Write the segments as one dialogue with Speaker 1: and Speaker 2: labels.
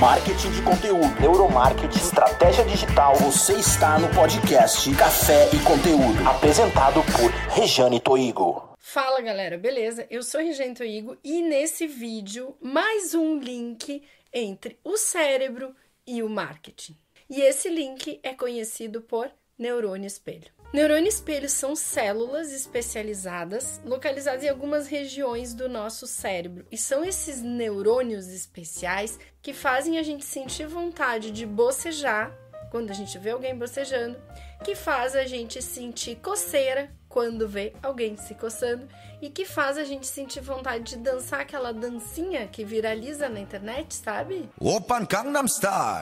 Speaker 1: marketing de conteúdo, neuromarketing, estratégia digital. Você está no podcast Café e Conteúdo, apresentado por Rejane Toigo.
Speaker 2: Fala galera, beleza? Eu sou Rejane Toigo e nesse vídeo mais um link entre o cérebro e o marketing. E esse link é conhecido por neurônio espelho. Neurônio espelho são células especializadas localizadas em algumas regiões do nosso cérebro. E são esses neurônios especiais que fazem a gente sentir vontade de bocejar quando a gente vê alguém bocejando, que faz a gente sentir coceira quando vê alguém se coçando e que faz a gente sentir vontade de dançar aquela dancinha que viraliza na internet, sabe?
Speaker 3: Open Gangnam Style.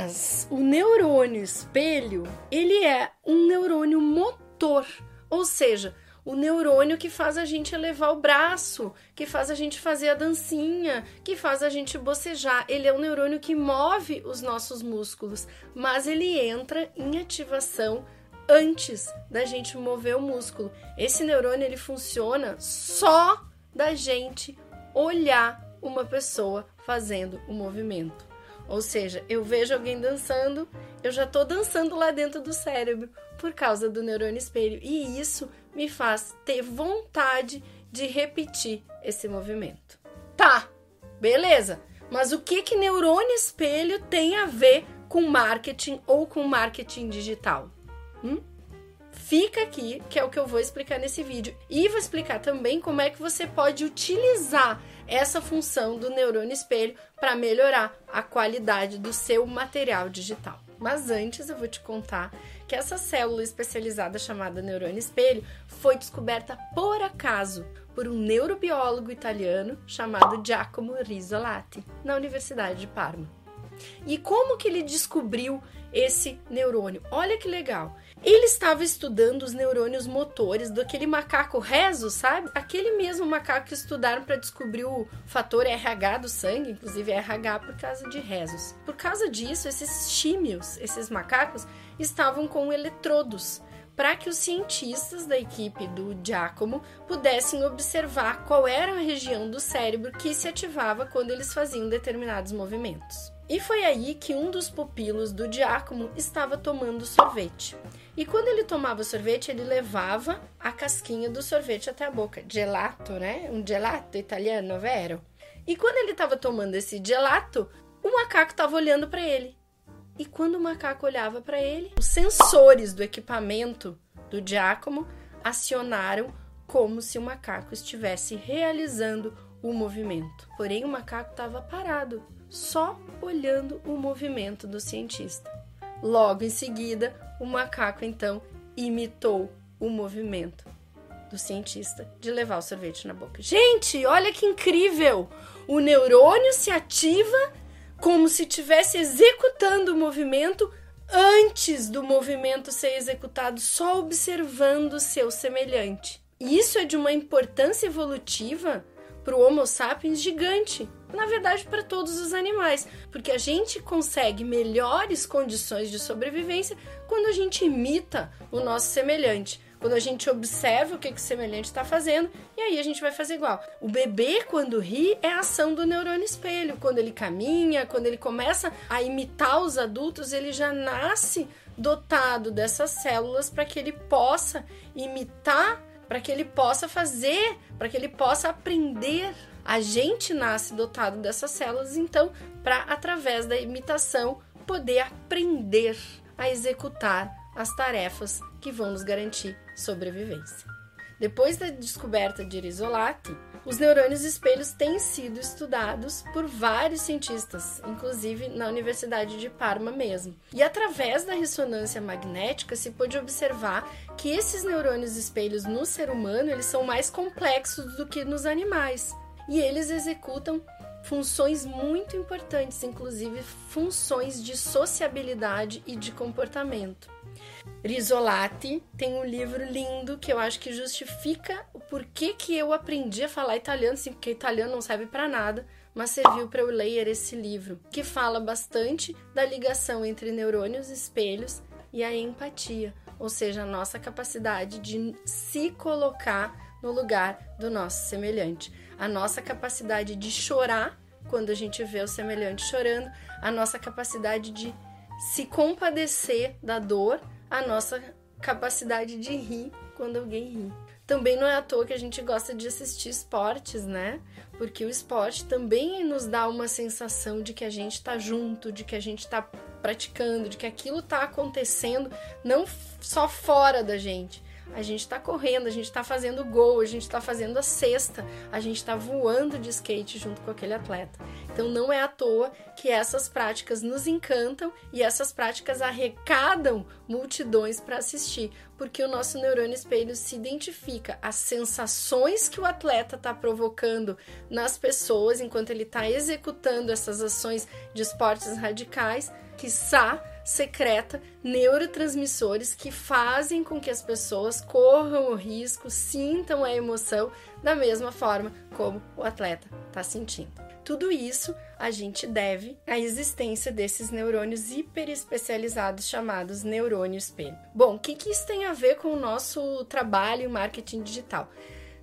Speaker 2: Mas o neurônio espelho, ele é um neurônio motor, ou seja, o neurônio que faz a gente elevar o braço, que faz a gente fazer a dancinha, que faz a gente bocejar. Ele é um neurônio que move os nossos músculos, mas ele entra em ativação antes da gente mover o músculo. Esse neurônio ele funciona só da gente olhar uma pessoa fazendo o movimento. Ou seja, eu vejo alguém dançando, eu já estou dançando lá dentro do cérebro por causa do neurônio espelho. E isso me faz ter vontade de repetir esse movimento. Tá, beleza. Mas o que que neurônio espelho tem a ver com marketing ou com marketing digital? Hum? Fica aqui, que é o que eu vou explicar nesse vídeo. E vou explicar também como é que você pode utilizar essa função do neurônio espelho para melhorar a qualidade do seu material digital. Mas antes eu vou te contar que essa célula especializada chamada neurônio espelho foi descoberta por acaso por um neurobiólogo italiano chamado Giacomo Risolati, na Universidade de Parma. E como que ele descobriu esse neurônio? Olha que legal. Ele estava estudando os neurônios motores daquele macaco rezo, sabe? Aquele mesmo macaco que estudaram para descobrir o fator RH do sangue, inclusive RH por causa de rezos. Por causa disso, esses tímios, esses macacos, estavam com eletrodos para que os cientistas da equipe do Giacomo pudessem observar qual era a região do cérebro que se ativava quando eles faziam determinados movimentos. E foi aí que um dos pupilos do Giacomo estava tomando sorvete. E quando ele tomava sorvete, ele levava a casquinha do sorvete até a boca. Gelato, né? Um gelato italiano, vero? E quando ele estava tomando esse gelato, o macaco estava olhando para ele. E quando o macaco olhava para ele, os sensores do equipamento do Giacomo acionaram como se o macaco estivesse realizando o movimento. Porém, o macaco estava parado, só olhando o movimento do cientista. Logo em seguida, o macaco então imitou o movimento do cientista de levar o sorvete na boca. Gente, olha que incrível! O neurônio se ativa como se estivesse executando o movimento antes do movimento ser executado, só observando o seu semelhante. Isso é de uma importância evolutiva para o Homo sapiens gigante. Na verdade, para todos os animais, porque a gente consegue melhores condições de sobrevivência quando a gente imita o nosso semelhante. Quando a gente observa o que, que o semelhante está fazendo e aí a gente vai fazer igual. O bebê, quando ri, é a ação do neurônio espelho. Quando ele caminha, quando ele começa a imitar os adultos, ele já nasce dotado dessas células para que ele possa imitar para que ele possa fazer, para que ele possa aprender. A gente nasce dotado dessas células, então, para através da imitação poder aprender a executar as tarefas que vão nos garantir sobrevivência. Depois da descoberta de Isolati, os neurônios espelhos têm sido estudados por vários cientistas, inclusive na Universidade de Parma mesmo. E através da ressonância magnética se pôde observar que esses neurônios espelhos no ser humano eles são mais complexos do que nos animais. E eles executam funções muito importantes, inclusive funções de sociabilidade e de comportamento. Risolati tem um livro lindo que eu acho que justifica o porquê que eu aprendi a falar italiano, sim, porque italiano não serve para nada, mas serviu para eu ler esse livro, que fala bastante da ligação entre neurônios espelhos e a empatia, ou seja, a nossa capacidade de se colocar no lugar do nosso semelhante. A nossa capacidade de chorar quando a gente vê o semelhante chorando, a nossa capacidade de se compadecer da dor, a nossa capacidade de rir quando alguém ri. Também não é à toa que a gente gosta de assistir esportes, né? Porque o esporte também nos dá uma sensação de que a gente tá junto, de que a gente tá praticando, de que aquilo tá acontecendo não só fora da gente, a gente está correndo, a gente está fazendo gol, a gente está fazendo a cesta, a gente está voando de skate junto com aquele atleta. Então não é à toa que essas práticas nos encantam e essas práticas arrecadam multidões para assistir, porque o nosso neurônio espelho se identifica as sensações que o atleta está provocando nas pessoas enquanto ele está executando essas ações de esportes radicais, que secreta neurotransmissores que fazem com que as pessoas corram o risco, sintam a emoção da mesma forma como o atleta está sentindo. Tudo isso a gente deve à existência desses neurônios hiperespecializados chamados neurônio espelho. Bom, o que, que isso tem a ver com o nosso trabalho em marketing digital?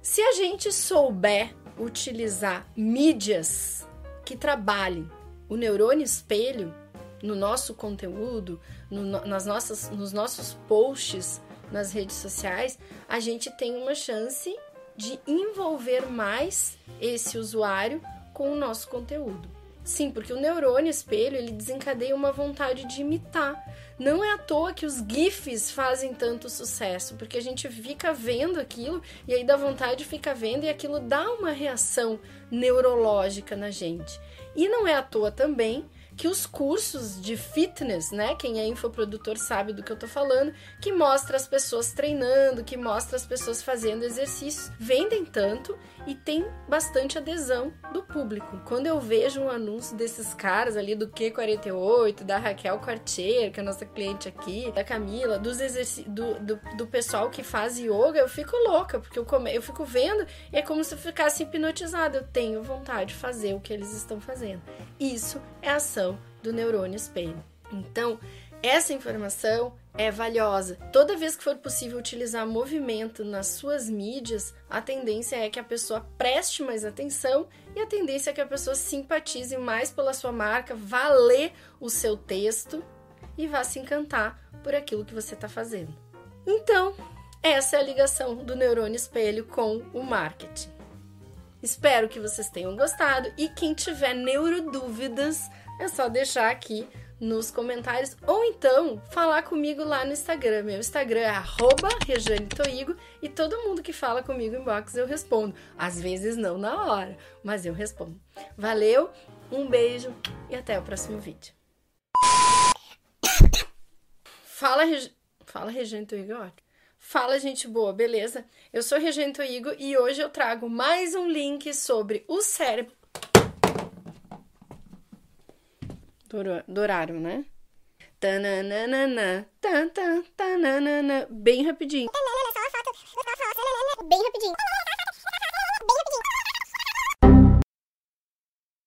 Speaker 2: Se a gente souber utilizar mídias que trabalhem o neurônio espelho, no nosso conteúdo, no, nas nossas, nos nossos posts nas redes sociais, a gente tem uma chance de envolver mais esse usuário com o nosso conteúdo. Sim, porque o neurônio espelho ele desencadeia uma vontade de imitar. Não é à toa que os GIFs fazem tanto sucesso, porque a gente fica vendo aquilo e aí dá vontade de ficar vendo e aquilo dá uma reação neurológica na gente. E não é à toa também que os cursos de fitness, né? Quem é infoprodutor sabe do que eu tô falando, que mostra as pessoas treinando, que mostra as pessoas fazendo exercícios, vendem tanto e tem bastante adesão do público. Quando eu vejo um anúncio desses caras ali do Q48, da Raquel Quartier, que é a nossa cliente aqui, da Camila, dos do, do, do, pessoal que faz yoga, eu fico louca, porque eu, come, eu fico vendo e é como se eu ficasse hipnotizada. Eu tenho vontade de fazer o que eles estão fazendo. Isso é ação do neurônio espelho. Então, essa informação é valiosa. Toda vez que for possível utilizar movimento nas suas mídias, a tendência é que a pessoa preste mais atenção e a tendência é que a pessoa simpatize mais pela sua marca, vá ler o seu texto e vá se encantar por aquilo que você está fazendo. Então, essa é a ligação do neurônio espelho com o marketing. Espero que vocês tenham gostado e quem tiver neurodúvidas é só deixar aqui nos comentários ou então falar comigo lá no Instagram. Meu Instagram é @rejanetoigo e todo mundo que fala comigo em box eu respondo. Às vezes não na hora, mas eu respondo. Valeu, um beijo e até o próximo vídeo. Fala, Reg... Fala Regine Toigo. Fala, gente boa, beleza? Eu sou Regento Igo e hoje eu trago mais um link sobre o cérebro. Do horário, né? Tananana, tan, tan, tananana. Bem rapidinho. Bem rapidinho.